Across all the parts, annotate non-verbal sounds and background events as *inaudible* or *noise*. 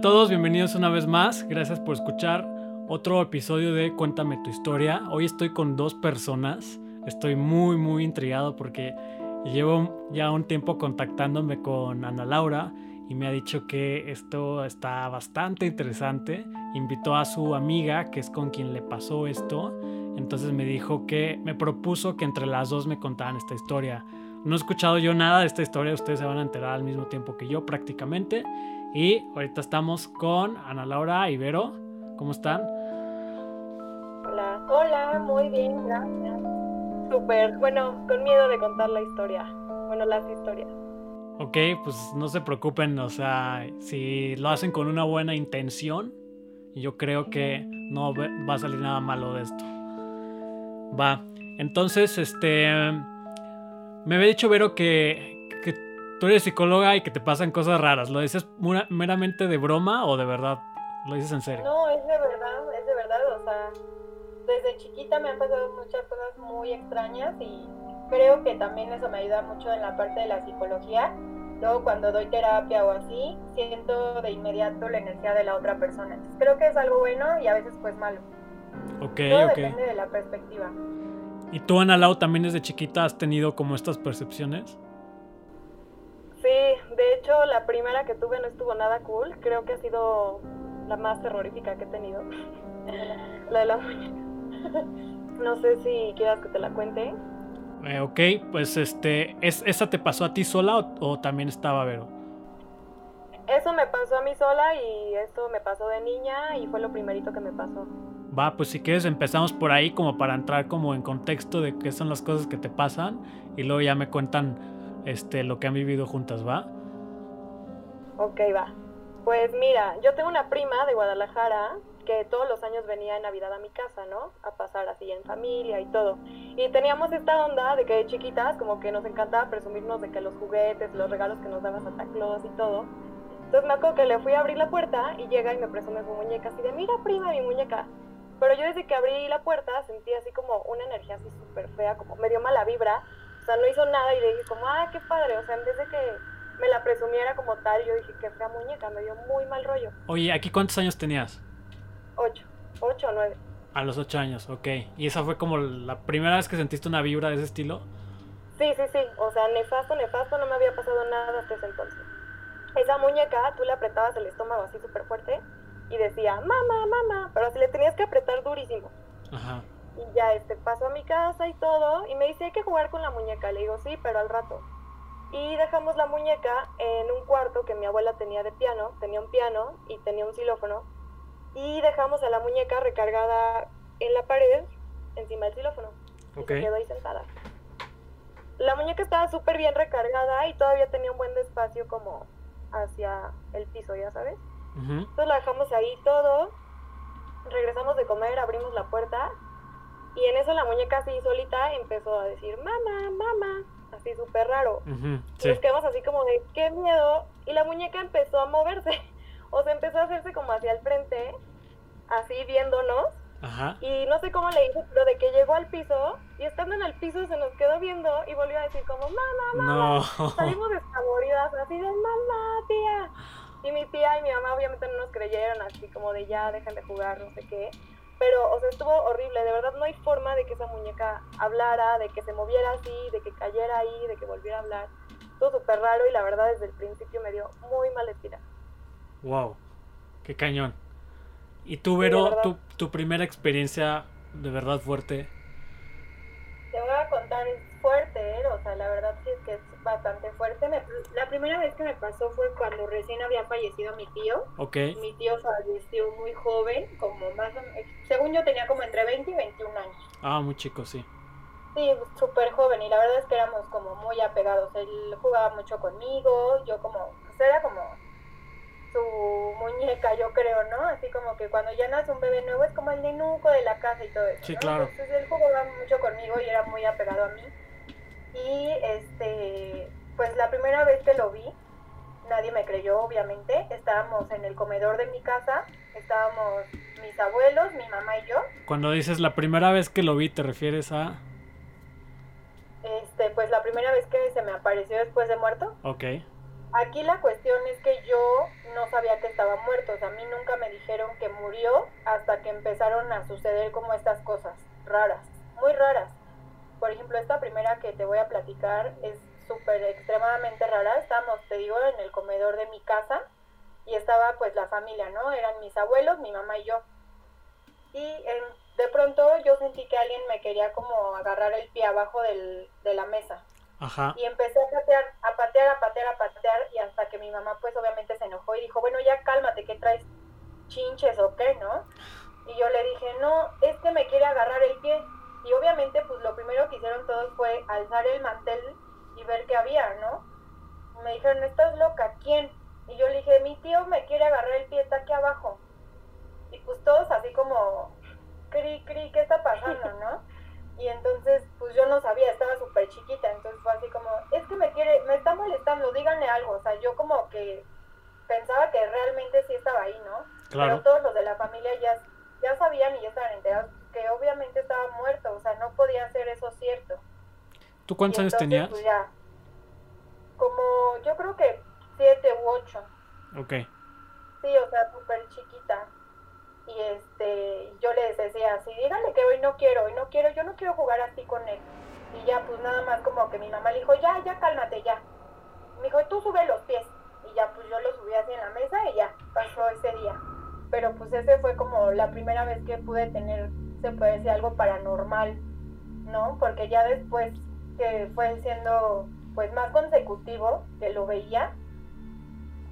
todos, bienvenidos una vez más. Gracias por escuchar otro episodio de Cuéntame tu historia. Hoy estoy con dos personas. Estoy muy, muy intrigado porque llevo ya un tiempo contactándome con Ana Laura y me ha dicho que esto está bastante interesante. Invitó a su amiga, que es con quien le pasó esto. Entonces me dijo que me propuso que entre las dos me contaran esta historia. No he escuchado yo nada de esta historia, ustedes se van a enterar al mismo tiempo que yo prácticamente. Y ahorita estamos con Ana Laura y Vero. ¿Cómo están? Hola, hola, muy bien, gracias. Súper, bueno, con miedo de contar la historia. Bueno, las historias. Ok, pues no se preocupen, o sea, si lo hacen con una buena intención, yo creo que no va a salir nada malo de esto. Va, entonces, este, me había dicho Vero que tú eres psicóloga y que te pasan cosas raras. ¿Lo dices meramente de broma o de verdad? ¿Lo dices en serio? No, es de verdad, es de verdad, o sea, desde chiquita me han pasado muchas cosas muy extrañas y creo que también eso me ayuda mucho en la parte de la psicología. Luego cuando doy terapia o así, siento de inmediato la energía de la otra persona. Entonces creo que es algo bueno y a veces pues malo. Ok, Todo ok. depende de la perspectiva. ¿Y tú, Ana Lau, también desde chiquita has tenido como estas percepciones? Hecho la primera que tuve no estuvo nada cool. Creo que ha sido la más terrorífica que he tenido. *laughs* la de la muñeca. *laughs* no sé si quieras que te la cuente. Eh, ok, pues este, ¿es, ¿esa te pasó a ti sola o, o también estaba Vero? Eso me pasó a mí sola y eso me pasó de niña y fue lo primerito que me pasó. Va, pues si quieres empezamos por ahí como para entrar como en contexto de qué son las cosas que te pasan y luego ya me cuentan este lo que han vivido juntas, ¿va? Ok, va. Pues mira, yo tengo una prima de Guadalajara que todos los años venía en Navidad a mi casa, ¿no? A pasar así en familia y todo. Y teníamos esta onda de que de chiquitas como que nos encantaba presumirnos de que los juguetes, los regalos que nos daba Santa Claus y todo. Entonces me acuerdo que le fui a abrir la puerta y llega y me presume su muñeca así de, mira prima, mi muñeca. Pero yo desde que abrí la puerta sentí así como una energía así súper fea, como me dio mala vibra. O sea, no hizo nada y le dije como, ah, qué padre. O sea, en vez de que me la presumiera como tal, yo dije, qué fea muñeca, me dio muy mal rollo. Oye, ¿aquí cuántos años tenías? Ocho, ocho o nueve. A los ocho años, ok. ¿Y esa fue como la primera vez que sentiste una vibra de ese estilo? Sí, sí, sí. O sea, nefasto, nefasto, no me había pasado nada hasta ese entonces. Esa muñeca, tú le apretabas el estómago así súper fuerte y decía, mamá, mamá, pero así le tenías que apretar durísimo. Ajá. Y ya este pasó a mi casa y todo, y me dice, hay que jugar con la muñeca. Le digo, sí, pero al rato. Y dejamos la muñeca en un cuarto que mi abuela tenía de piano, tenía un piano y tenía un xilófono. Y dejamos a la muñeca recargada en la pared, encima del xilófono. Y Ok. se quedó ahí sentada. La muñeca estaba súper bien recargada y todavía tenía un buen espacio como hacia el piso, ya sabes. Entonces la dejamos ahí todo, regresamos de comer, abrimos la puerta y en eso la muñeca así solita empezó a decir, mamá, mamá, así súper raro. Sí. nos quedamos así como de, qué miedo. Y la muñeca empezó a moverse, *laughs* o sea, empezó a hacerse como hacia el frente, así viéndonos. Ajá. Y no sé cómo le hizo, pero de que llegó al piso y estando en el piso se nos quedó viendo y volvió a decir como, mamá, mamá. No. Salimos despavoridas, así de mamá, tía. Y mi tía y mi mamá obviamente no nos creyeron, así como de ya, dejen de jugar, no sé qué. Pero, o sea, estuvo horrible. De verdad no hay forma de que esa muñeca hablara, de que se moviera así, de que cayera ahí, de que volviera a hablar. Estuvo súper raro y la verdad desde el principio me dio muy mala espina. Wow. Qué cañón. ¿Y tú, Vero, tu, tu primera experiencia de verdad fuerte? Te voy a contar, es fuerte, ¿eh? o sea, la verdad bastante fuerte. Me- la primera vez que me pasó fue cuando recién había fallecido mi tío. Ok. Mi tío falleció muy joven, como más o menos, según yo tenía como entre 20 y 21 años. Ah, muy chico, sí. Sí, súper joven y la verdad es que éramos como muy apegados. Él jugaba mucho conmigo, yo como, pues era como su muñeca, yo creo, ¿no? Así como que cuando ya nace un bebé nuevo es como el nenuco de la casa y todo eso. Sí, ¿no? claro. Entonces él jugaba mucho conmigo y era muy apegado a mí. Y este, pues la primera vez que lo vi, nadie me creyó, obviamente. Estábamos en el comedor de mi casa, estábamos mis abuelos, mi mamá y yo. Cuando dices la primera vez que lo vi, ¿te refieres a...? Este, pues la primera vez que se me apareció después de muerto. Ok. Aquí la cuestión es que yo no sabía que estaba muerto, o sea, a mí nunca me dijeron que murió hasta que empezaron a suceder como estas cosas raras, muy raras. Por ejemplo, esta primera que te voy a platicar es súper extremadamente rara. Estábamos, te digo, en el comedor de mi casa y estaba pues la familia, ¿no? Eran mis abuelos, mi mamá y yo. Y de pronto yo sentí que alguien me quería como agarrar el pie abajo del, de la mesa. Ajá. Y empecé a patear, a patear, a patear, a patear y hasta que mi mamá pues obviamente se enojó y dijo, bueno, ya cálmate, ¿qué traes? ¿Chinches o qué, no? Y yo le dije, no, es que me quiere agarrar el pie. Y obviamente pues lo primero que hicieron todos fue alzar el mantel y ver qué había, ¿no? me dijeron, ¿estás loca? ¿Quién? Y yo le dije, mi tío me quiere agarrar el pie, está aquí abajo. Y pues todos así como, cri, cri, ¿qué está pasando, no? Y entonces, pues yo no sabía, estaba súper chiquita, entonces fue así como, es que me quiere, me está molestando, díganle algo. O sea, yo como que pensaba que realmente sí estaba ahí, ¿no? Claro. Pero todos los de la familia ya, ya sabían y ya estaban enterados que obviamente estaba muerto, o sea, no podía ser eso cierto. ¿Tú cuántos años tenías? Pues ya, como yo creo que siete u ocho. Ok. Sí, o sea, súper chiquita. Y este, yo les decía así, díganle que hoy no quiero, hoy no quiero, yo no quiero jugar así con él. Y ya, pues nada más como que mi mamá le dijo, ya, ya, cálmate, ya. Me dijo, tú sube los pies. Y ya, pues yo los subí así en la mesa y ya, pasó ese día. Pero pues ese fue como la primera vez que pude tener, se puede decir, algo paranormal, ¿no? Porque ya después que fue siendo pues más consecutivo que lo veía,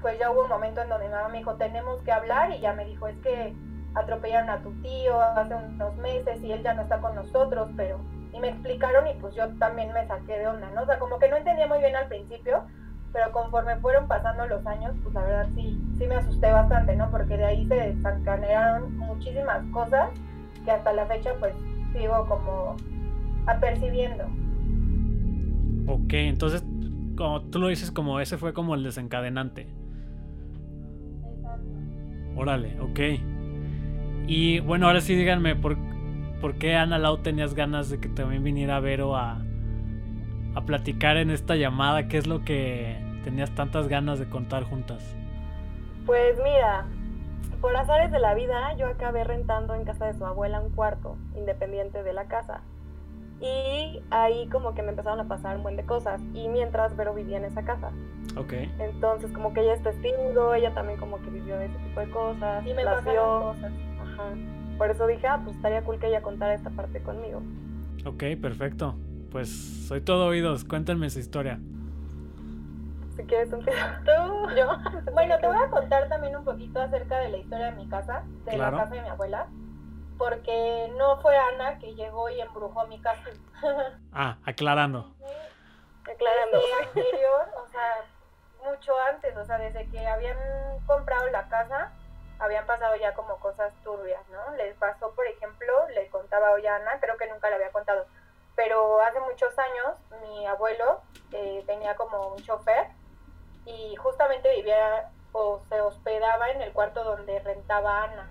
pues ya hubo un momento en donde mi mamá me dijo, tenemos que hablar y ya me dijo, es que atropellaron a tu tío hace unos meses y él ya no está con nosotros, pero... Y me explicaron y pues yo también me saqué de onda, ¿no? O sea, como que no entendía muy bien al principio, pero conforme fueron pasando los años, pues la verdad sí, sí me asusté bastante, ¿no? Porque de ahí se desencadenaron muchísimas cosas que hasta la fecha pues sigo como apercibiendo. Ok, entonces, como tú lo dices, como ese fue como el desencadenante. Órale, ok. Y bueno, ahora sí díganme, ¿por, ¿por qué Ana Lau tenías ganas de que también viniera Vero a, a platicar en esta llamada? ¿Qué es lo que tenías tantas ganas de contar juntas? Pues mira, por azares de la vida, yo acabé rentando en casa de su abuela un cuarto, independiente de la casa. Y ahí como que me empezaron a pasar un buen de cosas. Y mientras Vero vivía en esa casa. Ok. Entonces como que ella es testigo, ella también como que vivió ese tipo de cosas. Y me las vio. cosas. Ajá. Por eso dije, ah, pues estaría cool que ella contara esta parte conmigo. Ok, perfecto. Pues soy todo oídos. Cuéntenme su historia. Si quieres empezar *laughs* tú, yo. Bueno, te voy a contar también un poquito acerca de la historia de mi casa, de la casa de mi abuela porque no fue Ana que llegó y embrujó mi casa. *laughs* ah, aclarando. Aclarando. anterior, o sea, mucho antes, o sea, desde que habían comprado la casa, habían pasado ya como cosas turbias, ¿no? Les pasó, por ejemplo, le contaba hoy a Ana, creo que nunca le había contado, pero hace muchos años mi abuelo eh, tenía como un chofer y justamente vivía o se hospedaba en el cuarto donde rentaba Ana.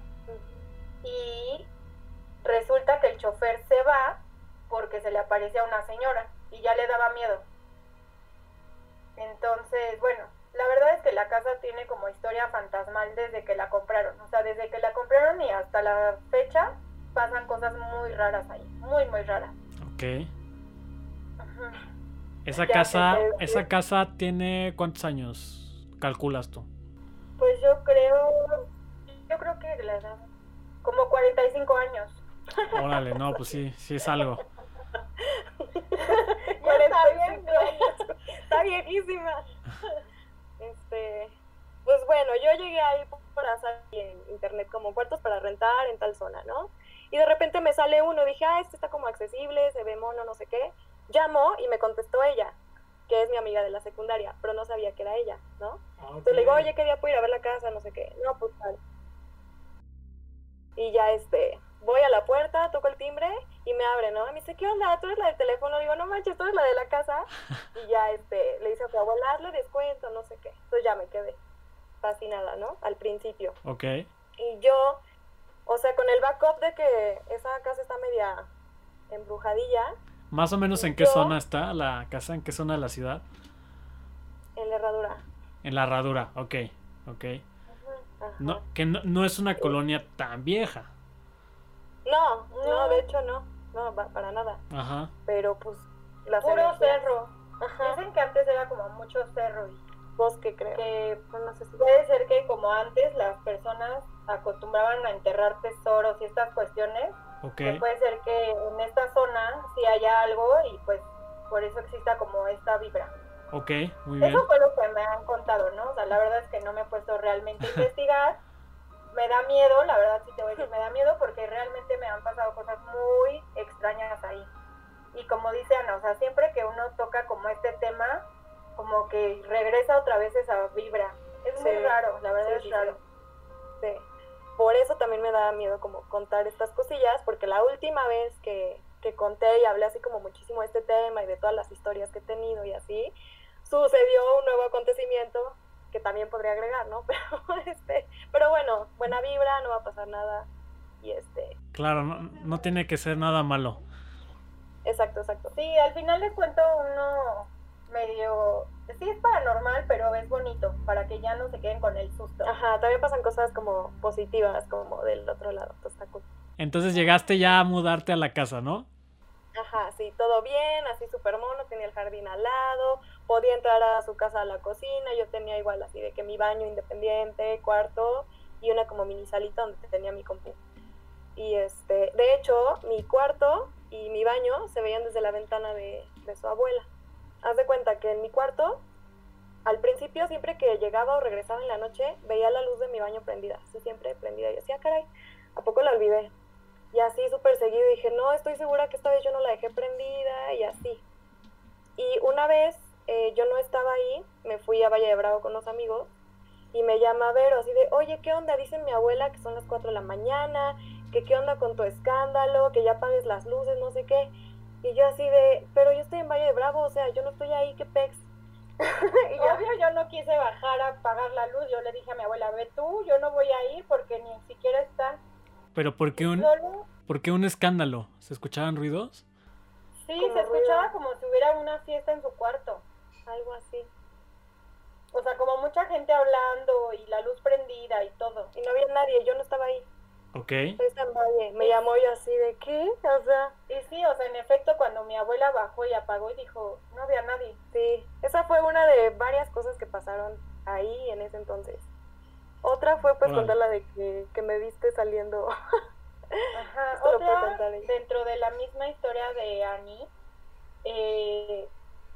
Y Resulta que el chofer se va porque se le aparece a una señora y ya le daba miedo. Entonces, bueno, la verdad es que la casa tiene como historia fantasmal desde que la compraron. O sea, desde que la compraron y hasta la fecha pasan cosas muy raras ahí, muy, muy raras. Ok. Esa casa, esa casa tiene cuántos años calculas tú? Pues yo creo, yo creo que la edad, como 45 años. Órale, no, pues sí, sí es algo. *laughs* está bien, está viejísima. Este, pues bueno, yo llegué ahí por hacer en internet como puertos para rentar en tal zona, ¿no? Y de repente me sale uno, dije, ah, este está como accesible, se ve mono, no sé qué. Llamó y me contestó ella, que es mi amiga de la secundaria, pero no sabía que era ella, ¿no? Ah, Entonces le digo, oye, ¿qué día puedo ir a ver la casa? No sé qué. No, pues tal. Y ya este, voy a la puerta, toco el timbre y me abre, ¿no? Y me dice, ¿qué onda? ¿Tú eres la del teléfono? Digo, no manches, tú eres la de la casa. *laughs* Y ya este, le dice a abuela, hazle descuento, no sé qué. Entonces ya me quedé fascinada, ¿no? Al principio. Ok. Y yo, o sea, con el backup de que esa casa está media embrujadilla. Más o menos en qué zona está la casa, en qué zona de la ciudad. En la herradura. En la herradura, ok, ok. No, que no, no es una colonia tan vieja. No, no, de hecho no, no, para nada. Ajá. Pero pues las Puro cerro. Ajá. Dicen que antes era como mucho cerro y Bosque creo. que Pues, no sé si- puede ser que como antes las personas acostumbraban a enterrar tesoros y estas cuestiones, Que puede ser que en esta zona sí haya algo y pues por eso exista como esta vibra. Ok, muy bien. Eso fue lo que me han contado, ¿no? O sea, la verdad es que no me he puesto realmente a *laughs* investigar. Me da miedo, la verdad sí te voy a decir, me da miedo porque realmente me han pasado cosas muy extrañas ahí. Y como dice Ana, o sea, siempre que uno toca como este tema, como que regresa otra vez esa vibra. Es muy raro, la verdad Sí, es sí, raro. Sí. Por eso también me da miedo como contar estas cosillas, porque la última vez que, que conté y hablé así como muchísimo de este tema y de todas las historias que he tenido y así, sucedió un nuevo acontecimiento que también podría agregar, ¿no? *laughs* Pero, este, pero bueno, buena vibra, no va a pasar nada. Y este, Claro, no, no tiene que ser nada malo. exacto, exacto. Sí, al final les cuento uno medio, sí es paranormal, pero es bonito, para que ya no se queden con el susto. Ajá, también pasan cosas como positivas, como del otro lado, entonces está cool. Entonces llegaste ya a mudarte a la casa, ¿no? Ajá, sí, todo bien, así súper mono, tenía el jardín al lado, podía entrar a su casa a la cocina, yo tenía igual así de que mi baño independiente, cuarto y una como mini salita donde tenía mi compu. Y este, de hecho, mi cuarto y mi baño se veían desde la ventana de, de su abuela. Haz de cuenta que en mi cuarto, al principio siempre que llegaba o regresaba en la noche, veía la luz de mi baño prendida, así siempre prendida y decía, caray, ¿a poco la olvidé? Y así súper seguido dije, no, estoy segura que esta vez yo no la dejé prendida y así. Y una vez eh, yo no estaba ahí, me fui a Valle de Bravo con los amigos y me llama Vero así de, oye, ¿qué onda? Dice mi abuela que son las 4 de la mañana, que qué onda con tu escándalo, que ya apagues las luces, no sé qué. Y yo así de, pero yo estoy en Valle de Bravo, o sea, yo no estoy ahí, qué pex. *laughs* y Obvio, yo no quise bajar a apagar la luz. Yo le dije a mi abuela, ve tú, yo no voy a ir porque ni siquiera está Pero ¿por qué un, solo. por qué un escándalo? ¿Se escuchaban ruidos? Sí, Como se escuchaba ruido. como si hubiera una fiesta en su cuarto. algo así. O sea, como mucha gente hablando y la luz prendida y todo. Y no había nadie, yo no estaba ahí. Ok. Me llamó yo así de, ¿qué? O sea, Y sí, o sea, en efecto, cuando mi abuela bajó y apagó y dijo, no había nadie. Sí, esa fue una de varias cosas que pasaron ahí en ese entonces. Otra fue pues contar la de que, que me viste saliendo. *laughs* Ajá, otra, dentro de la misma historia de Annie, eh,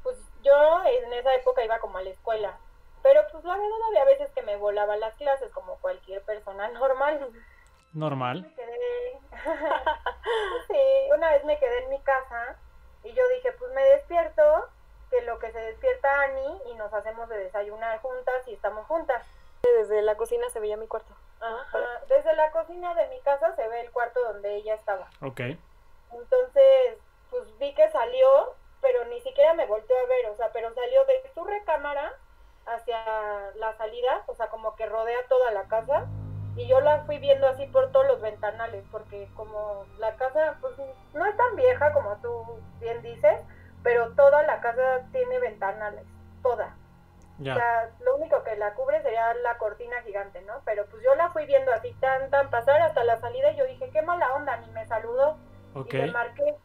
pues yo en esa época iba como a la escuela, pero pues la verdad había veces que me volaba las clases como cualquier persona *laughs* normal. Normal. Quedé, *laughs* sí, una vez me quedé en mi casa y yo dije, pues me despierto, que lo que se despierta Annie y nos hacemos de desayunar juntas y estamos juntas. Desde la cocina se veía mi cuarto. Ajá, Desde la cocina de mi casa se ve el cuarto donde ella estaba. Ok. Entonces, pues vi que salió, pero ni siquiera me volteó a ver, o sea, pero salió de su recámara hacia la salida, o sea, como que rodea toda la casa. Y yo la fui viendo así por todos los ventanales, porque como la casa, pues no es tan vieja como tú bien dices, pero toda la casa tiene ventanales, toda. O Ya. sea, lo único que la cubre sería la cortina gigante, ¿no? Pero pues yo la fui viendo así tan, tan pasar hasta la salida y yo dije, qué mala onda, ni me saludó. Y le marqué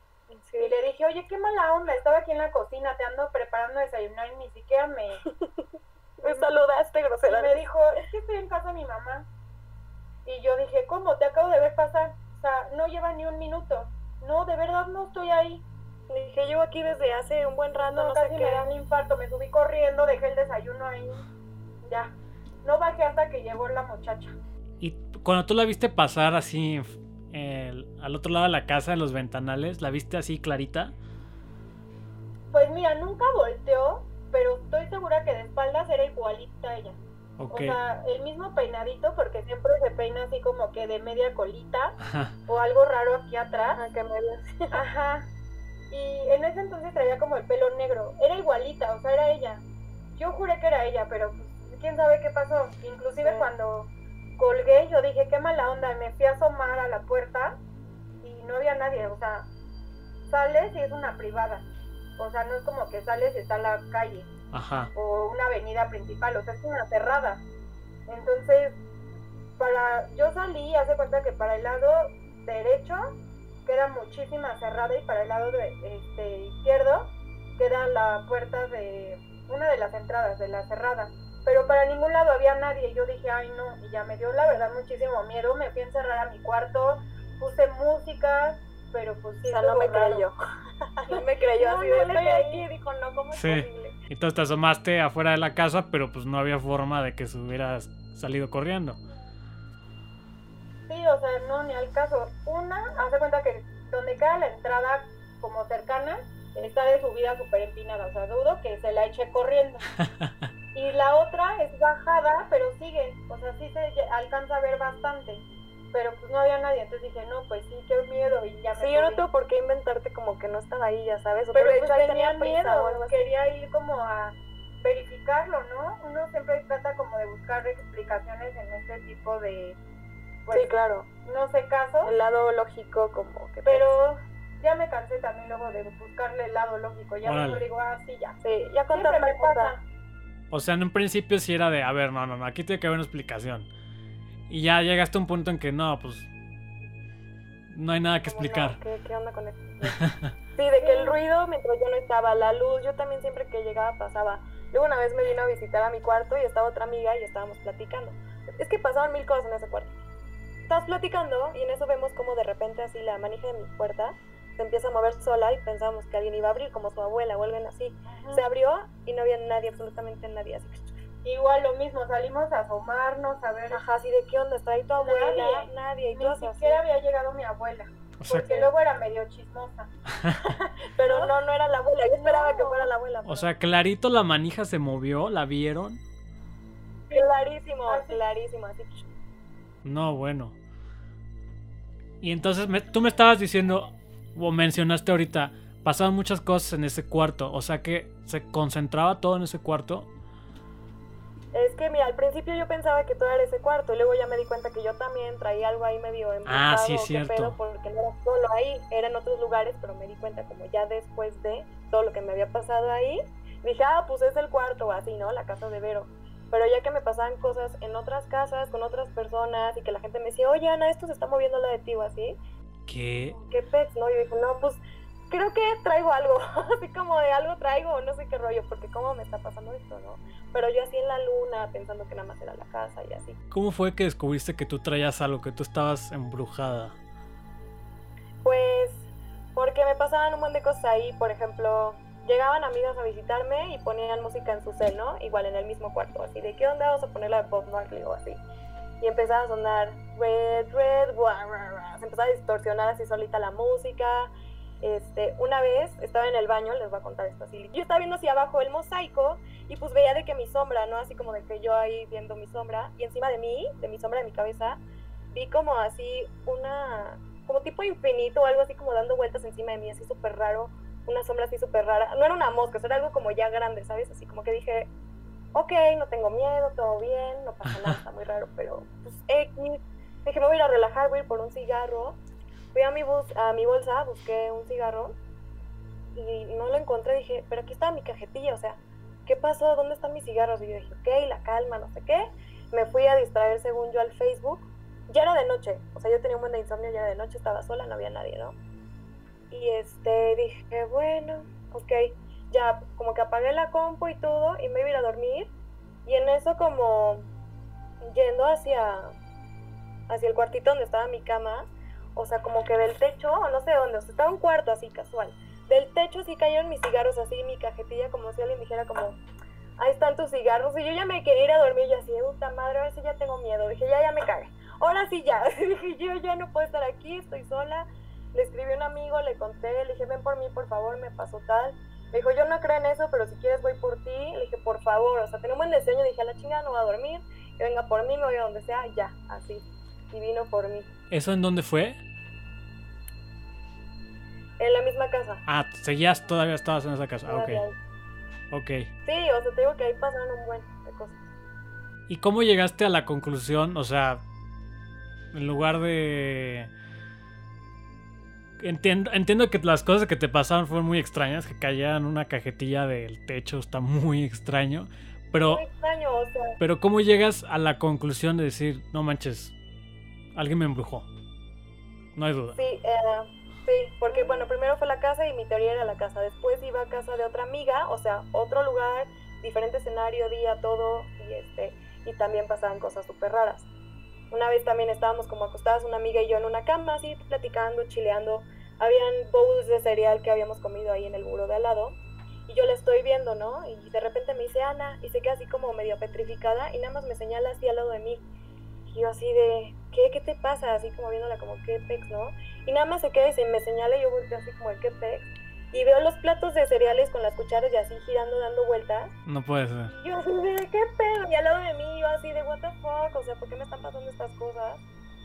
y le dije, oye, qué mala onda, estaba aquí en la cocina, te ando preparando desayunar y ni siquiera me... *laughs* Me saludaste, Y grosera. me dijo, es que estoy en casa de mi mamá. Y yo dije, ¿cómo? Te acabo de ver pasar. O sea, no lleva ni un minuto. No, de verdad no estoy ahí. Le dije, llevo aquí desde hace un buen rato, No, no, sé casi qué. me da un infarto. Me subí corriendo, dejé el desayuno ahí. Ya. No bajé hasta que llegó la muchacha. Y cuando tú la viste pasar así el- al otro lado de la casa, en los ventanales, ¿la viste así clarita? Pues mira, nunca volteó, pero estoy segura que de espaldas era igualita a ella. Ok. O sea, el mismo peinadito, porque siempre se peina así como que de media colita Ajá. o algo raro aquí atrás. Ah, que me. *laughs* Ajá. Y en ese entonces traía como el pelo negro. Era igualita, o sea, era ella. Yo juré que era ella, pero pues, quién sabe qué pasó. Inclusive Sí. cuando colgué, yo dije, qué mala onda. Me fui a asomar a la puerta y no había nadie. O sea, sales y es una privada. O sea, no es como que sales y está la calle. Ajá. o una avenida principal, o sea, es una cerrada. Entonces, para yo salí, hace cuenta que para el lado derecho queda muchísima cerrada y para el lado de, este, izquierdo queda la puerta de una de las entradas de la cerrada. Pero para ningún lado había nadie. y Yo dije, ay no, y ya me dio la verdad muchísimo miedo. Me fui a encerrar a mi cuarto, puse música, pero pues sí. O sea, no me raro. creyó. *laughs* no me creyó No, así no de estoy aquí. Dijo, no, ¿cómo Sí. Entonces te asomaste afuera de la casa, pero pues no había forma de que se hubieras salido corriendo. Sí, o sea, no, ni al caso. Una, hace cuenta que donde queda la entrada como cercana, está de subida súper empinada, o sea, dudo que se la eche corriendo. *laughs* y la otra es bajada, pero sigue, o sea, sí se alcanza a ver bastante. Pero pues no había nadie, entonces dije, no, pues sí, qué miedo, y ya me Sí, yo no tengo por qué inventarte como que no estaba ahí, ya sabes. O Pero pues ahí tenía o miedo, quería ir como a verificarlo, ¿no? Uno siempre trata como de buscar explicaciones en este tipo de, pues, Sí, claro. no sé, casos. El lado lógico como que... Pero ya me cansé también luego de buscarle el lado lógico. Ya mejor digo, ah, sí, ya. Sí, ya con Siempre tanta me cosa. pasa. O sea, en un principio sí era de, a ver, no, no, no, aquí tiene que haber una explicación. Y ya llegaste a un punto en que no, pues no hay nada que Como, no, explicar. ¿qué, qué onda con esto? *laughs* Sí, de que el ruido mientras yo no estaba, la luz, yo también siempre que llegaba pasaba. Luego una vez me vino a visitar a mi cuarto y estaba otra amiga y estábamos platicando. Es que pasaban mil cosas en ese cuarto. Estabas platicando y en eso vemos como de repente así la manija de mi puerta se empieza a mover sola y pensamos que alguien iba a abrir como su abuela o alguien así. Se abrió y no había nadie, absolutamente nadie. Así que, Igual lo mismo, salimos a asomarnos, a ver. ajá, así de qué onda, está ahí tu abuela, nadie, Nadie. Ni así. siquiera había llegado mi abuela, O sea, porque luego era medio chismosa. *laughs* Pero no, no era la abuela, yo esperaba No. que fuera la abuela. o sea, clarito la manija se movió, ¿la vieron? Clarísimo, Así. clarísimo, así. No, bueno. Y entonces me- tú me estabas diciendo, o mencionaste ahorita, pasaban muchas cosas en ese cuarto. O sea que se concentraba todo en ese cuarto. Es que mira, al principio yo pensaba que todo era ese cuarto y luego ya me di cuenta que yo también traía algo ahí medio embrujado, Ah, sí, cierto. pedo, porque no era solo ahí, era en otros lugares, pero me di cuenta como ya después de todo lo que me había pasado ahí, dije, ah, pues es el cuarto así, ¿no? La casa de Vero. Pero ya que me pasaban cosas en otras casas, con otras personas, y que la gente me decía, oye, Ana, esto se está moviendo la de ti o así, ¿Qué? ¿qué pez? No, yo dije, no, pues creo que traigo algo, *laughs* así como de algo traigo, no sé qué rollo, porque cómo me está pasando esto, ¿no? Pero yo así en la luna, pensando que nada más era la casa y así. ¿Cómo fue que descubriste que tú traías algo, que tú estabas embrujada? Pues porque me pasaban un montón de cosas ahí, por ejemplo, llegaban amigas a visitarme y ponían música en su cel, ¿no? Igual en el mismo cuarto, así de ¿qué onda? Vamos a poner la de Bob Marley o así. Y empezaba a sonar red, red, guau, guau, guau. se empezaba a distorsionar así solita la música. Este, una vez estaba en el baño, les voy a contar esto así. Yo estaba viendo hacia abajo el mosaico y pues veía de que mi sombra, ¿no? Así como de que yo ahí viendo mi sombra y encima de mí, de mi sombra de mi cabeza, vi como así una, como tipo infinito o algo así como dando vueltas encima de mí, así súper raro, una sombra así súper rara. No era una mosca, era algo como ya grande, ¿sabes? Así como que dije, ok, no tengo miedo, todo bien, no pasa nada, está muy raro, pero pues X. Dije, me voy a ir a relajar, voy a ir por un cigarro. Fui a mi, bus, a mi bolsa, busqué un cigarro y no lo encontré. Dije, pero aquí estaba mi cajetilla, o sea, ¿qué pasó? ¿Dónde están mis cigarros? Y yo dije, ok, la calma, no sé qué. Me fui a distraer según yo al Facebook. Ya era de noche, o sea, yo tenía un buen de insomnio, ya era de noche, estaba sola, no había nadie, ¿no? Y este, dije, bueno, ok, ya como que apagué la compu y todo y me iba a ir a dormir. Y en eso como yendo hacia, hacia el cuartito donde estaba mi cama, o sea, como que del techo, o no sé dónde, o sea, estaba un cuarto así casual. Del techo sí cayeron mis cigarros así, mi cajetilla, como si alguien dijera como, ahí están tus cigarros. Y yo ya me quería ir a dormir, yo así, puta madre, a ver si ya tengo miedo. Dije, ya, ya me cagué. Ahora sí ya. *laughs* Dije, yo ya no puedo estar aquí, estoy sola. Le escribí a un amigo, le conté, le dije, ven por mí, por favor, me pasó tal. Me dijo, yo no creo en eso, pero si quieres voy por ti. Le dije, por favor, o sea, tenía un buen deseo. Dije, a la chingada no voy a dormir, que venga por mí, me voy a donde sea, ya, así. Y vino por mí. ¿Eso en dónde fue? En la misma casa. Ah, seguías, todavía estabas en esa casa. Ah, ok. ahí. Ok. Sí, o sea, te digo que ahí pasaron un buen de cosas. ¿Y cómo llegaste a la conclusión? O sea, en lugar de entiendo, entiendo que las cosas que te pasaron fueron muy extrañas, que caían una cajetilla del techo, está muy extraño. Pero, Muy extraño, o sea. pero ¿cómo llegas a la conclusión de decir, no manches, alguien me embrujó? No hay duda. Sí, eh, sí, porque bueno, primero fue la casa y mi teoría era la casa. Después iba a casa de otra amiga, o sea, otro lugar, diferente escenario, día, todo, y este, y también pasaban cosas súper raras. Una vez también estábamos como acostadas una amiga y yo en una cama, así platicando, chileando. Habían bowls de cereal que habíamos comido ahí en el muro de al lado. Y yo la estoy viendo, ¿no? Y de repente me dice Ana, y se queda así como medio petrificada, y nada más me señala así al lado de mí. Y yo así de, ¿qué? ¿Qué te pasa? Así como viéndola como, ¿qué pex, no? Y nada más se queda y se me señala y yo volteo así como, ¿qué pex? Y veo los platos de cereales con las cucharas y así girando, dando vueltas. No puede ser. Y yo así de, ¿qué pedo? Y al lado de mí yo así de, what the fuck? O sea, ¿por qué me están pasando estas cosas?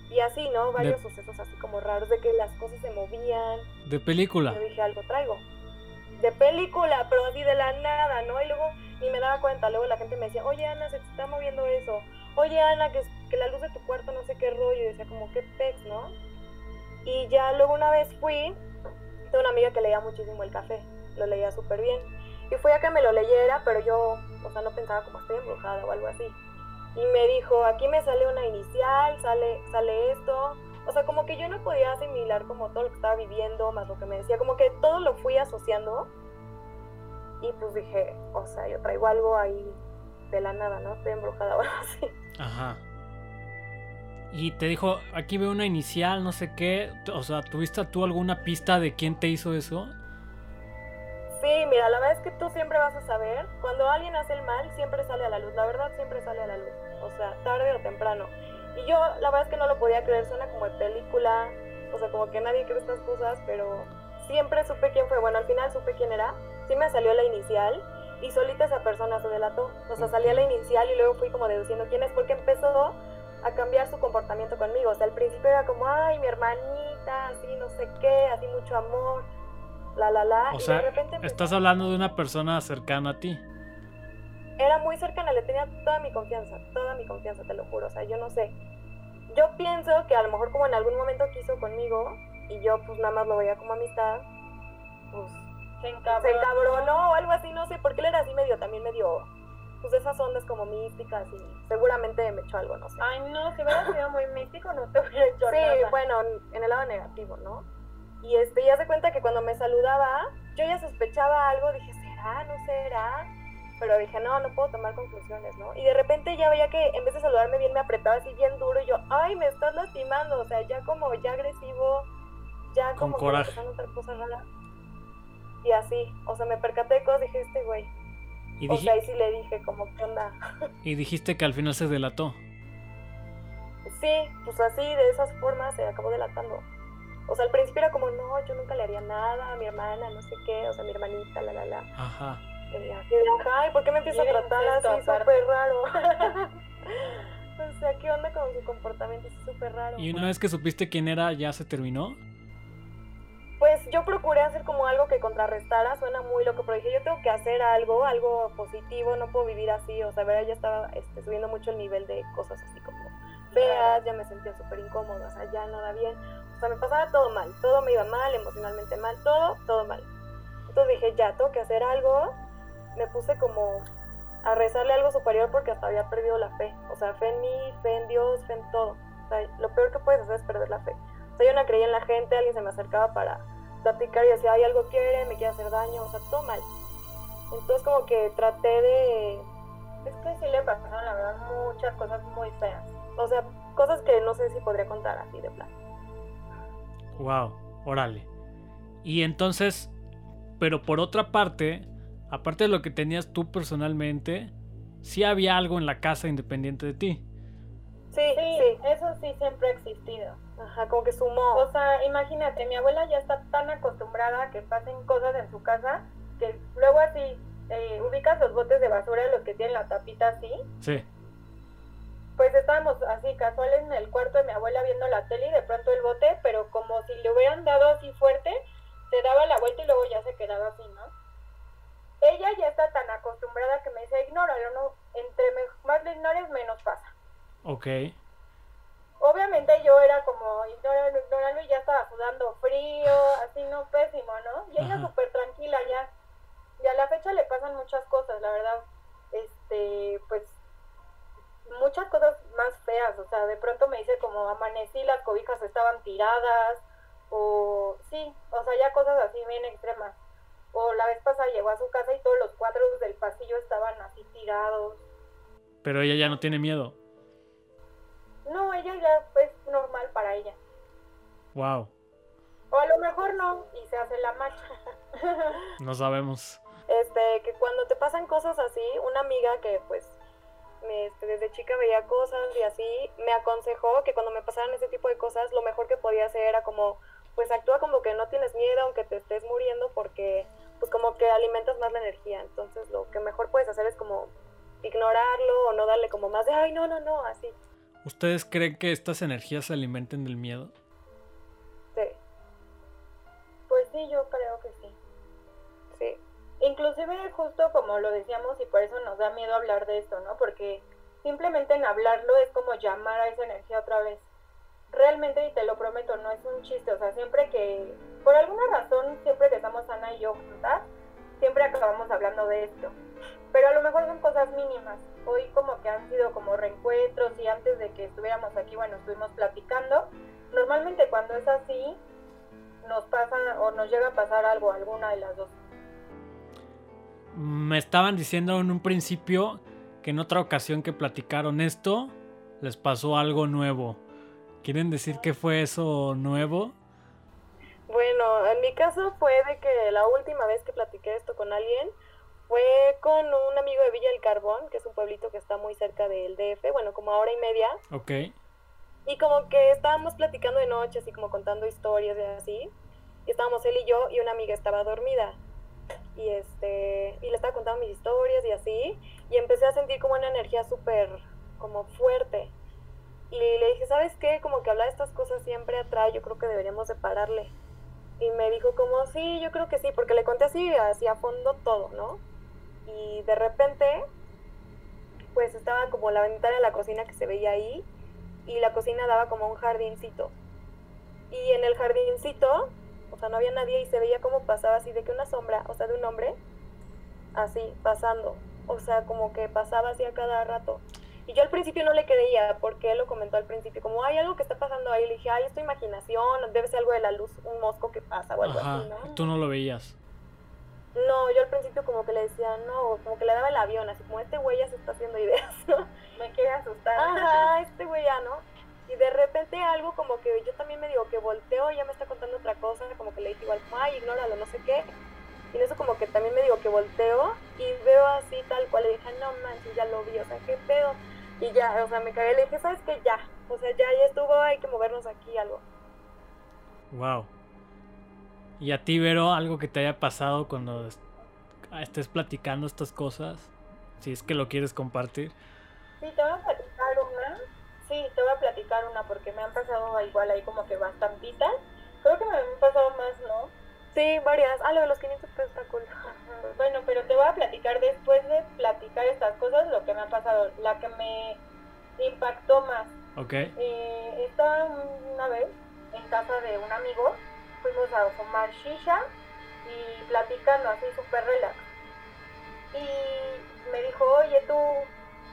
Y así, ¿no? Varios sucesos así como raros de que las cosas se movían. De película. Yo dije, algo traigo. De película, pero así de la nada, ¿no? Y luego ni me daba cuenta. Luego la gente me decía, oye, Ana, se te está moviendo eso. Oye, Ana, que, que la luz de tu cuarto no sé qué rollo. Y decía, como, qué pex, ¿no? Y ya luego una vez fui, tengo una amiga que leía muchísimo el café. Lo leía súper bien. Y fui a que me lo leyera, pero yo, o sea, no pensaba como estoy embrujada o algo así. Y me dijo, aquí me sale una inicial, sale, sale esto. O sea, como que yo no podía asimilar como todo lo que estaba viviendo, más lo que me decía, como que todo lo fui asociando. Y pues dije, o sea, yo traigo algo ahí de la nada, ¿no? Estoy embrujada *laughs* o algo así. Ajá. Y te dijo, aquí veo una inicial, no sé qué. O sea, ¿tuviste tú alguna pista de quién te hizo eso? Sí, mira, la verdad es que tú siempre vas a saber, cuando alguien hace el mal, siempre sale a la luz, la verdad siempre sale a la luz, o sea, tarde o temprano. Y yo, la verdad es que no lo podía creer, suena como de película, o sea, como que nadie cree estas cosas, pero siempre supe quién fue, bueno, al final supe quién era, sí me salió la inicial y solita esa persona se delató, o sea, salía la inicial y luego fui como deduciendo quién es, porque empezó a cambiar su comportamiento conmigo, o sea, al principio era como, ay, mi hermanita, así, no sé qué, así mucho amor la la la. O y sea, de repente empezó- estás hablando de una persona cercana a ti. era muy cercana, le tenía toda mi confianza, toda mi confianza, te lo juro. O sea, yo no sé. Yo pienso que a lo mejor como en algún momento quiso conmigo y yo pues nada más lo veía como amistad, pues Se se encabronó. encabronó o algo así, no sé, porque él era así medio, también medio, pues de esas ondas como místicas y seguramente me echó algo, no sé. Ay, no, si hubiera sido muy místico, no te hubiera hecho Sí, nada. bueno, en el lado negativo, ¿no? Y este, ya se cuenta que cuando me saludaba, yo ya sospechaba algo, dije, ¿será? ¿No será? Pero dije, no, no puedo tomar conclusiones, ¿no? Y de repente ya veía que en vez de saludarme bien, me apretaba así bien duro y yo, ay, me estás lastimando, o sea, ya como, ya agresivo, ya Con como que coraje. empezando a notar cosas raras. Y así, o sea, me percaté de cosas, dije, este güey. Y, O sea, ahí sí le dije, como, ¿qué onda? *laughs* y dijiste que al final se delató. Sí, pues así, de esas formas se acabó delatando. O sea, al principio era como, no, yo nunca le haría nada a mi hermana, no sé qué, o sea, mi hermanita, la, la, la. Ajá. Y así de, ajá, ¿y por qué me empieza a tratar así súper raro? *laughs* o sea, ¿qué onda con su comportamiento? Es súper raro. Y una vez que supiste quién era, ya se terminó. Pues yo procuré hacer como algo que contrarrestara, suena muy loco, pero dije, yo tengo que hacer algo, algo positivo, no puedo vivir así, o sea, verá, ya estaba este, subiendo mucho el nivel de cosas así como feas, ya me sentía súper incómoda, o sea, ya nada bien, o sea, me pasaba todo mal, todo me iba mal, emocionalmente mal, todo, todo mal. Entonces dije, ya, tengo que hacer algo, me puse como a rezarle algo superior porque hasta había perdido la fe, o sea, fe en mí, fe en Dios, fe en todo, o sea, lo peor que puedes hacer es perder la fe. Sea, yo no creía en la gente, alguien se me acercaba para platicar y decía, ay, algo quiere, me quiere hacer daño, o sea, todo mal. Entonces como que traté de, Es que sí le pasaron, la verdad, muchas cosas muy feas. o sea, cosas que no sé si podría contar así de plan. Wow, órale. Y entonces, pero por otra parte, aparte de lo que tenías tú personalmente, sí había algo en la casa independiente de ti. Sí, Sí, sí, eso sí siempre ha existido. ajá, como que sumó. O sea, imagínate, mi abuela ya está tan acostumbrada a que pasen cosas en su casa que luego así eh, ubicas los botes de basura, los que tienen la tapita así. Sí. Pues estábamos así casuales en el cuarto de mi abuela viendo la tele y de pronto el bote, pero como si le hubieran dado así fuerte, se daba la vuelta y luego ya se quedaba así, ¿no? Ella ya está tan acostumbrada que me dice, ignóralo, no, entre me- más lo ignores, menos pasa. Ok. obviamente yo era como ignorando, ignorando y ya estaba sudando frío, así no pésimo, ¿no? Y ella súper tranquila ya. Y a la fecha le pasan muchas cosas, la verdad. Este, pues muchas cosas más feas, o sea, de pronto me dice como amanecí, las cobijas estaban tiradas, o sí, o sea, ya cosas así bien extremas. O la vez pasada llegó a su casa y todos los cuadros del pasillo estaban así tirados. Pero ella ya no tiene miedo. No, ella ya es normal para ella. Wow. O a lo mejor no, y se hace la macha. *laughs* No sabemos. este, que cuando te pasan cosas así, una amiga que pues me, este, desde chica veía cosas y así, me aconsejó que cuando me pasaran ese tipo de cosas, lo mejor que podía hacer era como, pues actúa como que no tienes miedo, aunque te estés muriendo, porque pues como que alimentas más la energía. Entonces lo que mejor puedes hacer es como ignorarlo o no darle como más de, ay, no, no, no, así. ¿Ustedes creen que estas energías se alimenten del miedo? Sí, Pues sí, yo creo que sí. sí. Inclusive justo como lo decíamos y por eso nos da miedo hablar de esto, ¿no? Porque simplemente en hablarlo es como llamar a esa energía otra vez. Realmente, y te lo prometo, no es un chiste, o sea, siempre que, por alguna razón, siempre que estamos Ana y yo juntas, siempre acabamos hablando de esto. Pero a lo mejor son cosas mínimas. Hoy como que han sido como reencuentros y antes de que estuviéramos aquí, bueno, estuvimos platicando. Normalmente cuando es así, nos pasa o nos llega a pasar algo, alguna de las dos. Me estaban diciendo en un principio que en otra ocasión que platicaron esto, les pasó algo nuevo. ¿Quieren decir qué fue eso nuevo? Bueno, en mi caso fue de que la última vez que platiqué esto con alguien fue con un amigo de Villa del Carbón, que es un pueblito que está muy cerca del DF, bueno, como a hora y media. Ok. Y como que estábamos platicando de noche, así como contando historias y así. Y estábamos él y yo y una amiga estaba dormida. Y este, y le estaba contando mis historias y así. Y empecé a sentir como una energía súper, como fuerte. Y le dije, ¿sabes qué? Como que hablar de estas cosas siempre atrae, yo creo que deberíamos de pararle. Y me dijo como, sí, yo creo que sí, porque le conté así, así a fondo todo, ¿no? Y de repente, pues estaba como la ventana de la cocina que se veía ahí y la cocina daba como un jardincito. Y en el jardincito, o sea, no había nadie y se veía como pasaba así de que una sombra, o sea, de un hombre, así, pasando. O sea, como que pasaba así a cada rato. Y yo al principio no le creía, porque él lo comentó al principio, como, hay algo que está pasando ahí. Le dije, ay, es tu imaginación, debe ser algo de la luz, un mosco que pasa o algo Ajá. así, ¿no? Tú no lo veías. No, yo al principio como que le decía, no, como que le daba el avión, así como, este güey ya se está haciendo ideas, *laughs* ¿no? Me quiere asustar. Ajá, este güey ya, ¿no? Y de repente algo como que yo también me digo que volteo y ya me está contando otra cosa, como que le dije igual, ay, ignóralo, no sé qué. Y en eso como que también me digo que volteo y veo así tal cual, le dije, no manches, ya lo vi, o sea, qué pedo. Y ya, o sea, me cagué, le dije, ¿sabes qué? Ya, o sea, ya, ya estuvo, hay que movernos aquí, algo. Wow. ¿Y a ti, Vero, algo que te haya pasado cuando est- estés platicando estas cosas? Si es que lo quieres compartir. Sí, te voy a platicar una. Sí, te voy a platicar una porque me han pasado igual ahí como que bastantitas. Creo que me han pasado más, ¿no? Sí, varias. Ah, lo de los 500 pesos está cool. Ajá. *laughs* Bueno, pero te voy a platicar después de platicar estas cosas lo que me ha pasado. La que me impactó más. Ok. Eh, estaba una vez en casa de un amigo, fuimos a fumar shisha y platicando así súper relax. Y me dijo, oye tú,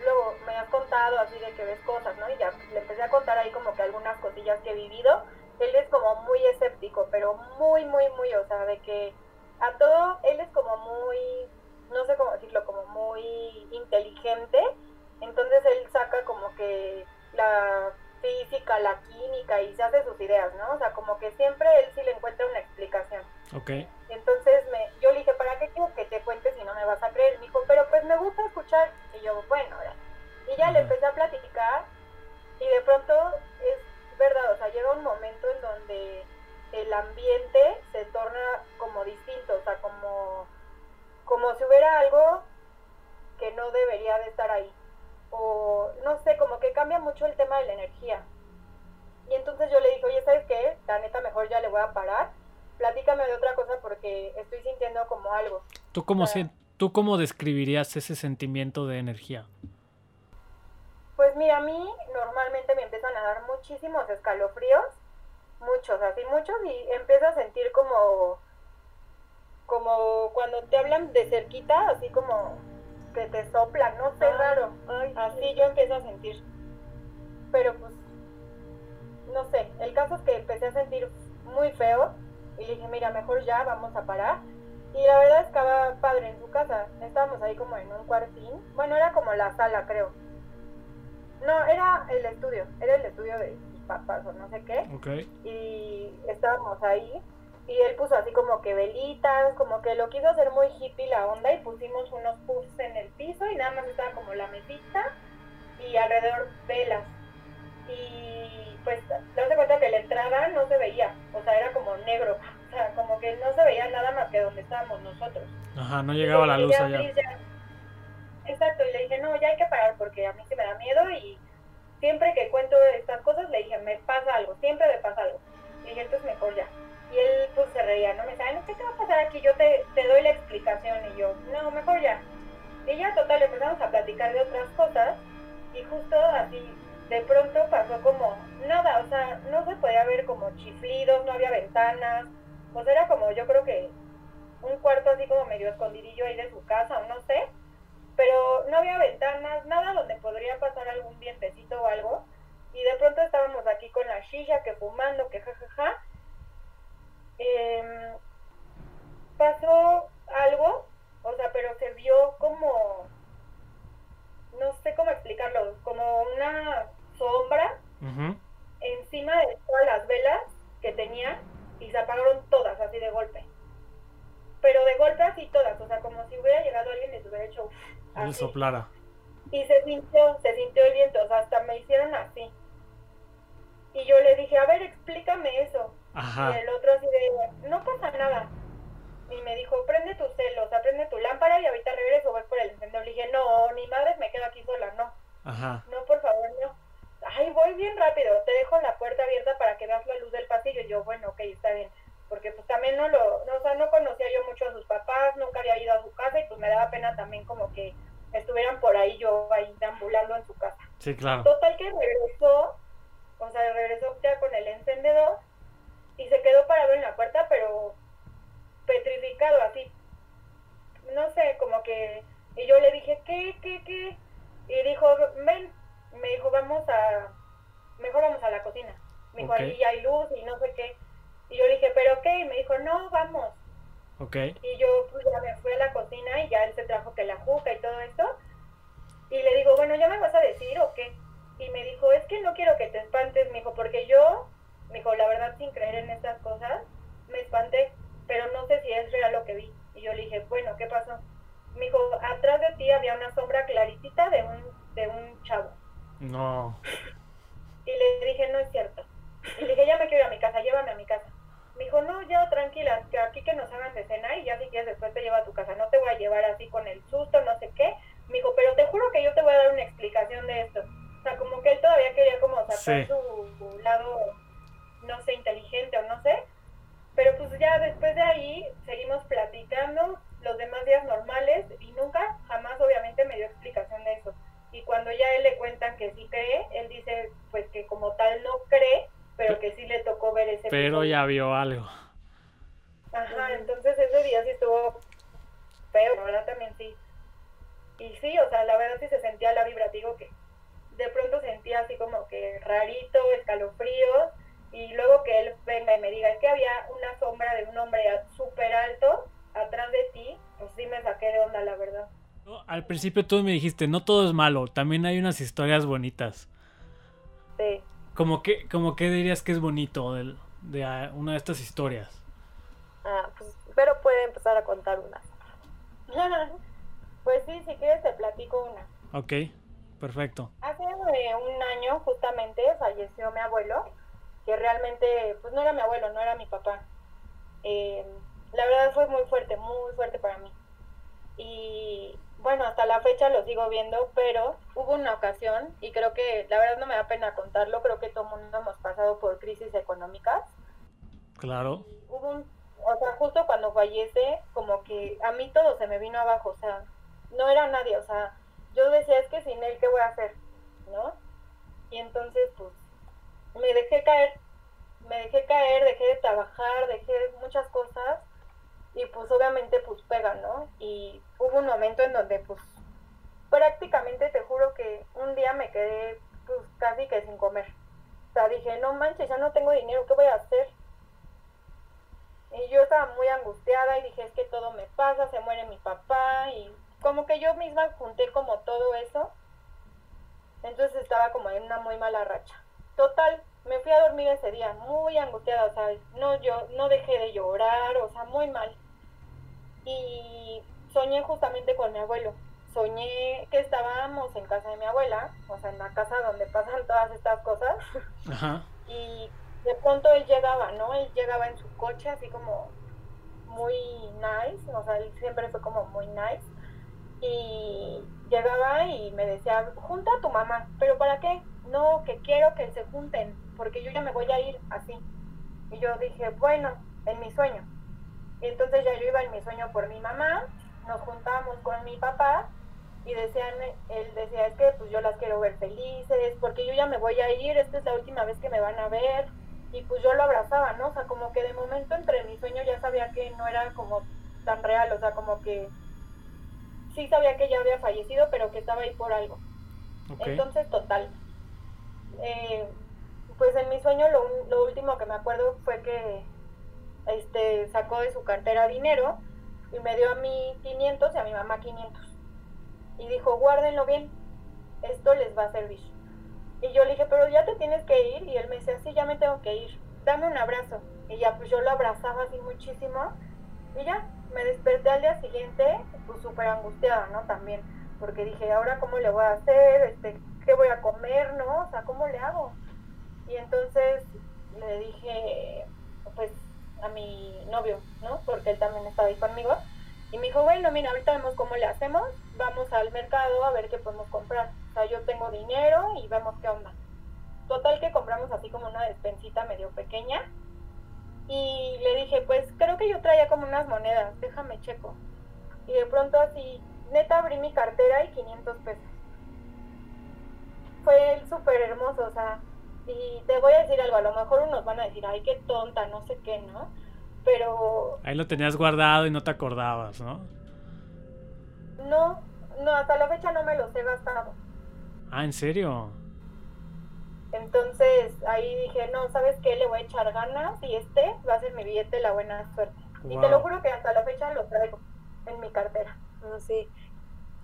luego me has contado así de que ves cosas, ¿no? Y ya le empecé a contar ahí como que algunas cosillas que he vivido. Él es como muy escéptico, pero muy, muy, muy, o sea, de que a todo, él es como muy, no sé cómo decirlo, como muy inteligente. Entonces él saca como que la física, la química y se hace sus ideas, ¿no? O sea, como que siempre él sí le encuentra una explicación. Ok. Entonces me, yo le dije, ¿para qué quiero que te cuentes si no me vas a creer? Me dijo, pero pues me gusta escuchar. Y yo, bueno, ahora. Y ya le empecé a platicar y de pronto es verdad, o sea, llega un momento en donde el ambiente se torna como distinto, o sea, como, como si hubiera algo que no debería de estar ahí. O no sé, como que cambia mucho el tema de la energía. Y entonces yo le dije, oye, ¿sabes qué? La neta, mejor ya le voy a parar. Platícame de otra cosa porque estoy sintiendo como algo. ¿Tú cómo, Ah. sien- ¿Tú cómo describirías ese sentimiento de energía? Pues mira, a mí normalmente me empiezan a dar muchísimos escalofríos, muchos, así muchos, y empiezo a sentir como, como cuando te hablan de cerquita, así como que te soplan, no sé, raro. así yo empiezo a sentir. Pero pues, no sé, el caso es que empecé a sentir muy feo y dije, mira, mejor ya, vamos a parar. Y la verdad es que estaba padre en su casa. Estábamos ahí como en un cuartín. Bueno, era como la sala, creo. No, era el estudio. Era el estudio de sus papás o no sé qué. Y estábamos ahí. Y él puso así como que velitas, como que lo quiso hacer muy hippie la onda y pusimos unos puffs en el piso y nada más estaba como la mesita y alrededor velas. Y pues, te cuenta que la entrada no se veía, o sea, era como negro *laughs* como que no se veía nada más que donde estábamos nosotros. Ajá, no llegaba la luz allá. exacto, y le dije, no, ya hay que parar porque a mí se me da miedo y siempre que cuento estas cosas le dije, me pasa algo, siempre me pasa algo. Y dije, entonces mejor ya. Él pues se reía, ¿no? Me decía, no, ¿qué te va a pasar aquí? Yo te, te doy la explicación. Y yo, no, mejor ya. Y ya, total, empezamos a platicar de otras cosas y justo así de pronto pasó como nada, o sea, no se podía ver como chiflidos, no había ventanas, pues era como, yo creo que un cuarto así como medio escondidillo ahí de su casa, o no sé, pero no había ventanas, nada donde podría pasar algún vientecito o algo. Y de pronto estábamos aquí con la silla, que fumando, que jajaja. Em, pasó algo, o sea, pero se vio como, no sé cómo explicarlo, como una sombra encima de todas las velas que tenía y se apagaron todas así de golpe. Pero de golpe así todas, o sea, como si hubiera llegado alguien y se hubiera hecho así. soplara. Y se sintió, se sintió el viento, o sea, hasta me hicieron así. Y yo le dije, a ver, explícame eso. Y el otro así de, no pasa nada. Y me dijo, prende tu celo, o sea, prende tu lámpara y ahorita regreso, voy por el encendedor. Le dije, no, ni madres, me quedo aquí sola, no. Ajá. No, por favor, no ay, voy bien rápido, te dejo la puerta abierta para que veas la luz del pasillo. Y yo, bueno, ok, está bien. Porque pues también no lo, no, o sea, no conocía yo mucho a sus papás, nunca había ido a su casa y pues me daba pena también como que estuvieran por ahí yo ahí deambulando en su casa. Sí, claro. Total que regresó, o sea, regresó ya con el encendedor y se quedó parado en la puerta, pero petrificado así. No sé, como que... Y yo le dije, ¿qué, qué, qué? Y dijo, ven, me dijo, vamos a, mejor vamos a la cocina. Me dijo, ahí hay luz y no sé qué. Y yo le dije, pero qué, y me dijo, no, vamos. Okay. Y yo pues ya me fui a la cocina y ya él se trajo que la juca y todo esto. Y le digo, bueno, ¿ya me vas a decir o qué? Y me dijo, es que no quiero que te espantes, me dijo, porque yo, me dijo, la verdad sin creer en estas cosas, me espanté, pero no sé si es real lo que vi. Y yo le dije, bueno, ¿qué pasó? Me dijo, atrás de ti había una sombra claritita de un, de un chavo. No. Y le dije, no es cierto. Y le dije, ya me quiero ir a mi casa, llévame a mi casa. Me dijo, no, ya tranquila, que aquí que nos hagan de cena y ya si quieres después te llevo a tu casa. No te voy a llevar así con el susto, no sé qué. Me dijo, pero te juro que yo te voy a dar una explicación de esto. O sea, como que él todavía quería como sacar su, lado, no sé, inteligente o no sé. Pero pues ya después de ahí seguimos platicando los demás días normales y nunca, jamás obviamente me dio explicación de eso y cuando ya él le cuentan que sí cree, él dice pues que como tal no cree, pero que sí le tocó ver ese Pero ya vio algo. Ajá, entonces ese día sí estuvo feo, la verdad también sí. Y sí, o sea, la verdad sí se sentía la vibra, digo que de pronto sentía así como que rarito, escalofríos, y luego que él venga y me diga, es que había una sombra de un hombre súper alto atrás de ti, pues sí me saqué de onda, la verdad. Al principio tú me dijiste, no todo es malo, también hay unas historias bonitas. Sí. ¿Cómo que, como que dirías que es bonito de, de una de estas historias? Ah, pues, pero puede empezar a contar una. *laughs* pues sí, si quieres te platico una. Ok, perfecto. Hace eh, un año justamente falleció mi abuelo, que realmente, pues no era mi abuelo, no era mi papá. Eh, la verdad fue muy fuerte, muy fuerte para mí. Y bueno, hasta la fecha lo sigo viendo, pero hubo una ocasión, y creo que la verdad no me da pena contarlo, creo que todo el mundo hemos pasado por crisis económicas. Claro. Hubo un, o sea, justo cuando fallece, como que a mí todo se me vino abajo, o sea, no era nadie, o sea, yo decía, es que sin él, ¿qué voy a hacer? ¿no? Y entonces, pues, me dejé caer, me dejé caer, dejé de trabajar, dejé muchas cosas y pues obviamente pues pega, ¿no? Y hubo un momento en donde pues prácticamente te juro que un día me quedé pues casi que sin comer. O sea, dije, no manches, ya no tengo dinero, ¿qué voy a hacer? Y yo estaba muy angustiada y dije, es que todo me pasa, se muere mi papá y como que yo misma junté como todo eso. Entonces estaba como en una muy mala racha. Total, me fui a dormir ese día muy angustiada, o sea, no yo no dejé de llorar, o sea, muy mal. Y soñé justamente con mi abuelo. Soñé que estábamos en casa de mi abuela, o sea, en la casa donde *laughs* pasan todas estas cosas. Ajá. Y de pronto él llegaba, ¿no? Él llegaba en su coche así como muy nice, o sea, él siempre fue como muy nice. Y llegaba y me decía, junta a tu mamá, pero ¿para qué? No, que quiero que se junten, porque yo ya me voy a ir así. Y yo dije, bueno, en mi sueño. Y entonces ya yo iba en mi sueño por mi mamá, nos juntábamos con mi papá y decían, él decía, es que pues yo las quiero ver felices, porque yo ya me voy a ir, esta es la última vez que me van a ver y pues yo lo abrazaba, ¿no? O sea, como que de momento entre mi sueño ya sabía que no era como tan real, o sea, como que sí sabía que ya había fallecido, pero que estaba ahí por algo. Entonces, total. Eh, pues en mi sueño lo, último que me acuerdo fue que este sacó de su cartera dinero y me dio a mí 500 y a mi mamá 500. Y dijo, guárdenlo bien, esto les va a servir. Y yo le dije, pero ya te tienes que ir. Y él me decía, sí, ya me tengo que ir. Dame un abrazo. Y ya, pues yo lo abrazaba así muchísimo. Y ya, me desperté al día siguiente, pues súper angustiada, ¿no? También. Porque dije, ¿ahora cómo le voy a hacer? Este, ¿Qué voy a comer, no? O sea, ¿cómo le hago? Y entonces le dije, pues, a mi novio, ¿no? Porque él también estaba ahí conmigo. Y me dijo, bueno, mira, ahorita vemos cómo le hacemos. Vamos al mercado a ver qué podemos comprar sea, yo tengo dinero y vemos qué onda. Total que compramos así como una despensita medio pequeña. Y le dije, pues creo que yo traía como unas monedas, déjame checo. Y de pronto así, neta abrí mi cartera y 500 pesos. Fue súper hermoso, o sea, y te voy a decir algo, a lo mejor unos van a decir, ay, qué tonta, no sé qué, ¿no? Pero... Ahí lo tenías guardado y no te acordabas, ¿no? No, no, hasta la fecha no me los he gastado. Ah, ¿en serio? Entonces ahí dije, no, ¿sabes qué? Le voy a echar ganas y este va a ser mi billete la buena suerte. Y te lo juro que hasta la fecha lo traigo en mi cartera. Así. Ah,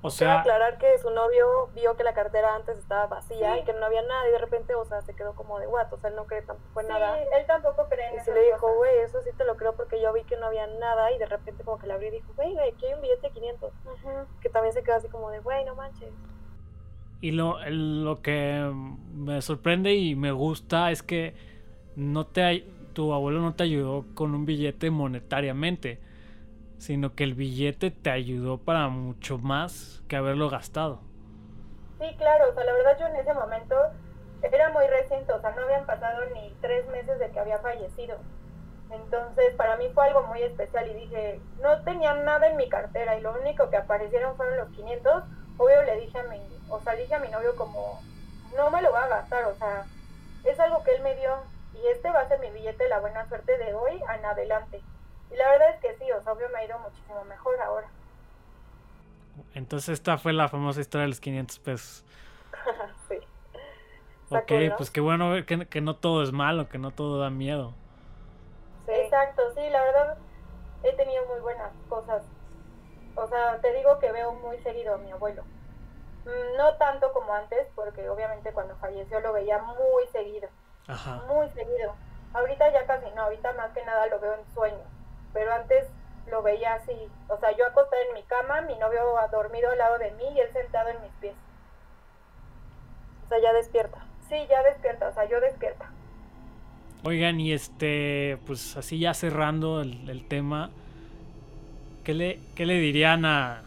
o sea, aclarar que su novio vio que la cartera antes estaba vacía y que no había nada y de repente, o sea, se quedó como de what, o sea, él no cree tampoco en sí, nada. él tampoco cree en Y se le dijo, güey, eso sí te lo creo porque yo vi que no había nada y de repente como que le abrió y dijo, güey, aquí hay un billete de 500. Que también se quedó así como de, güey, no manches. Y lo, lo que me sorprende y me gusta es que no te, tu abuelo no te ayudó con un billete monetariamente, sino que el billete te ayudó para mucho más que haberlo gastado. Sí, claro, o sea, la verdad yo en ese momento era muy reciente, o sea, no habían pasado ni tres meses de que había fallecido. Entonces, para mí fue algo muy especial y dije, no tenía nada en mi cartera y lo único que aparecieron fueron los 500 obvio le dije a mi, o sea, dije a mi novio como, no me lo voy a gastar, o sea, es algo que él me dio y este va a ser mi billete de la buena suerte de hoy en adelante. Y la verdad es que sí, o sea, obvio me ha ido muchísimo mejor ahora. Entonces esta fue la famosa historia de los 500 pesos. *laughs* sí. Ok, pues qué bueno ver que, que, no todo es malo, que no todo da miedo. Sí. Exacto, sí, la verdad he tenido muy buenas cosas o sea, te digo que veo muy seguido a mi abuelo. Mm, no tanto como antes, porque obviamente cuando falleció lo veía muy seguido. Ajá. Muy seguido. Ahorita ya casi no, ahorita más que nada lo veo en sueños. Pero antes lo veía así. O sea, yo acostada en mi cama, mi novio dormido al lado de mí y él sentado en mis pies. O sea, ya despierta. Sí, ya despierta, o sea, yo despierta. Oigan, y este, pues así ya cerrando el, tema, ¿Qué le, le dirían a...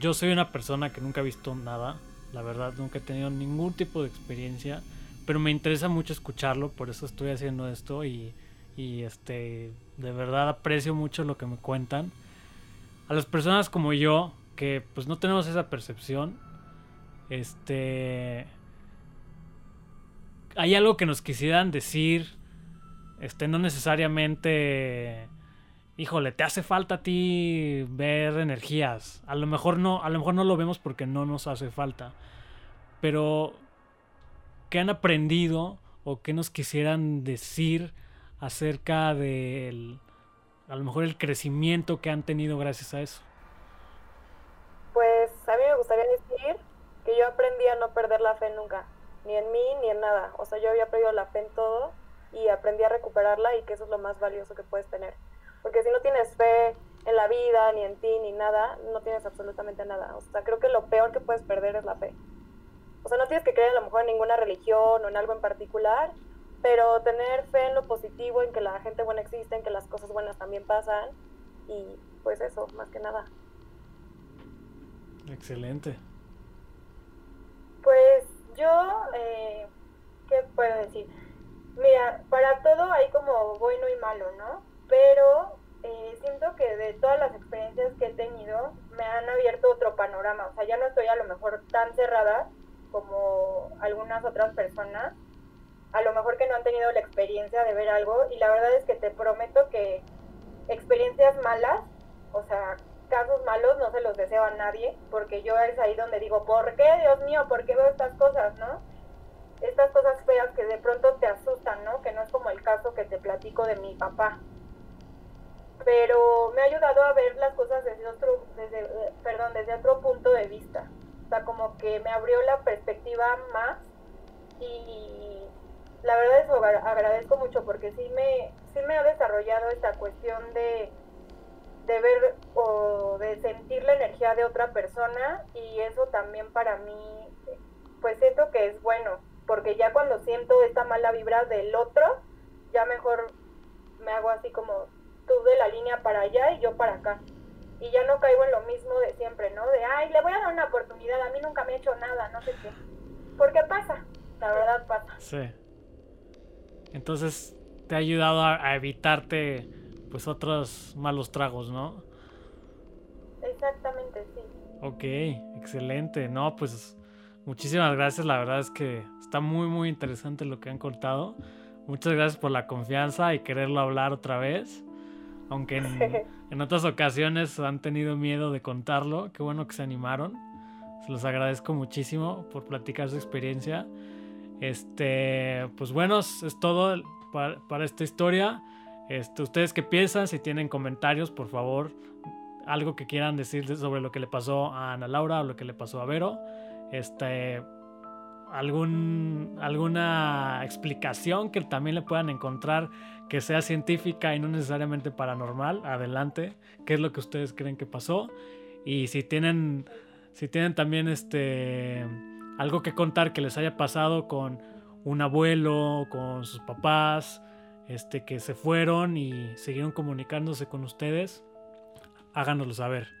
Yo soy una persona que nunca ha visto nada, la verdad, nunca he tenido ningún tipo de experiencia, pero me interesa mucho escucharlo, por eso estoy haciendo esto y, y este, de verdad aprecio mucho lo que me cuentan. A las personas como yo, que pues no tenemos esa percepción, este, hay algo que nos quisieran decir, este, no necesariamente, híjole, te hace falta a ti ver energías. A lo mejor no, a lo mejor no lo vemos porque no nos hace falta. Pero, ¿qué han aprendido o qué nos quisieran decir acerca del, a lo mejor el crecimiento que han tenido gracias a eso? Pues a mí me gustaría decir que yo aprendí a no perder la fe nunca, ni en mí ni en nada. O sea, yo había perdido la fe en todo y aprendí a recuperarla y que eso es lo más valioso que puedes tener. Porque si no tienes fe en la vida, ni en ti, ni nada, no tienes absolutamente nada. O sea, creo que lo peor que puedes perder es la fe. O sea, no tienes que creer a lo mejor en ninguna religión o en algo en particular, pero tener fe en lo positivo, en que la gente buena existe, en que las cosas buenas también pasan y pues eso, más que nada. Excelente. Pues yo, eh, ¿qué puedo decir? Mira, para todo hay como bueno y malo, ¿no? Pero eh, siento que de todas las experiencias que he tenido me han abierto otro panorama. O sea, ya no estoy a lo mejor tan cerrada como algunas otras personas. A lo mejor que no han tenido la experiencia de ver algo. Y la verdad es que te prometo que experiencias malas, o sea, casos malos no se los deseo a nadie. Porque yo es ahí donde digo, ¿por qué, Dios mío? ¿Por qué veo estas cosas, no? estas cosas feas que de pronto te asustan, ¿no? Que no es como el caso que te platico de mi papá. Pero me ha ayudado a ver las cosas desde otro, desde, perdón, desde otro punto de vista. O sea, como que me abrió la perspectiva más y la verdad es que agradezco mucho porque sí me, sí me ha desarrollado esta cuestión de, de ver o de sentir la energía de otra persona y eso también para mí, pues siento que es bueno, porque ya cuando siento esta mala vibra del otro, ya mejor me hago así como tú de la línea para allá y yo para acá. Y ya no caigo en lo mismo de siempre, ¿no? De, ay, le voy a dar una oportunidad, a mí nunca me ha hecho nada, no sé qué. Porque pasa, la verdad pasa. Sí. Entonces te ha ayudado a, a evitarte pues otros malos tragos, ¿no? Exactamente, sí. Ok, excelente. No, pues muchísimas gracias. La verdad es que está muy, muy interesante lo que han contado. Muchas gracias por la confianza y quererlo hablar otra vez. Aunque en, *laughs* otras ocasiones han tenido miedo de contarlo. Qué bueno que se animaron. Se los agradezco muchísimo por platicar su experiencia. Este, pues bueno, es todo para, esta historia. Este, ustedes qué piensan, si tienen comentarios, por favor, algo que quieran decir sobre lo que le pasó a Ana Laura o lo que le pasó a Vero. Este, algún, alguna explicación que también le puedan encontrar que sea científica y no necesariamente paranormal, adelante, qué es lo que ustedes creen que pasó y si tienen, si tienen también este, algo que contar que les haya pasado con un abuelo, con sus papás, este, que se fueron y siguieron comunicándose con ustedes, háganoslo saber.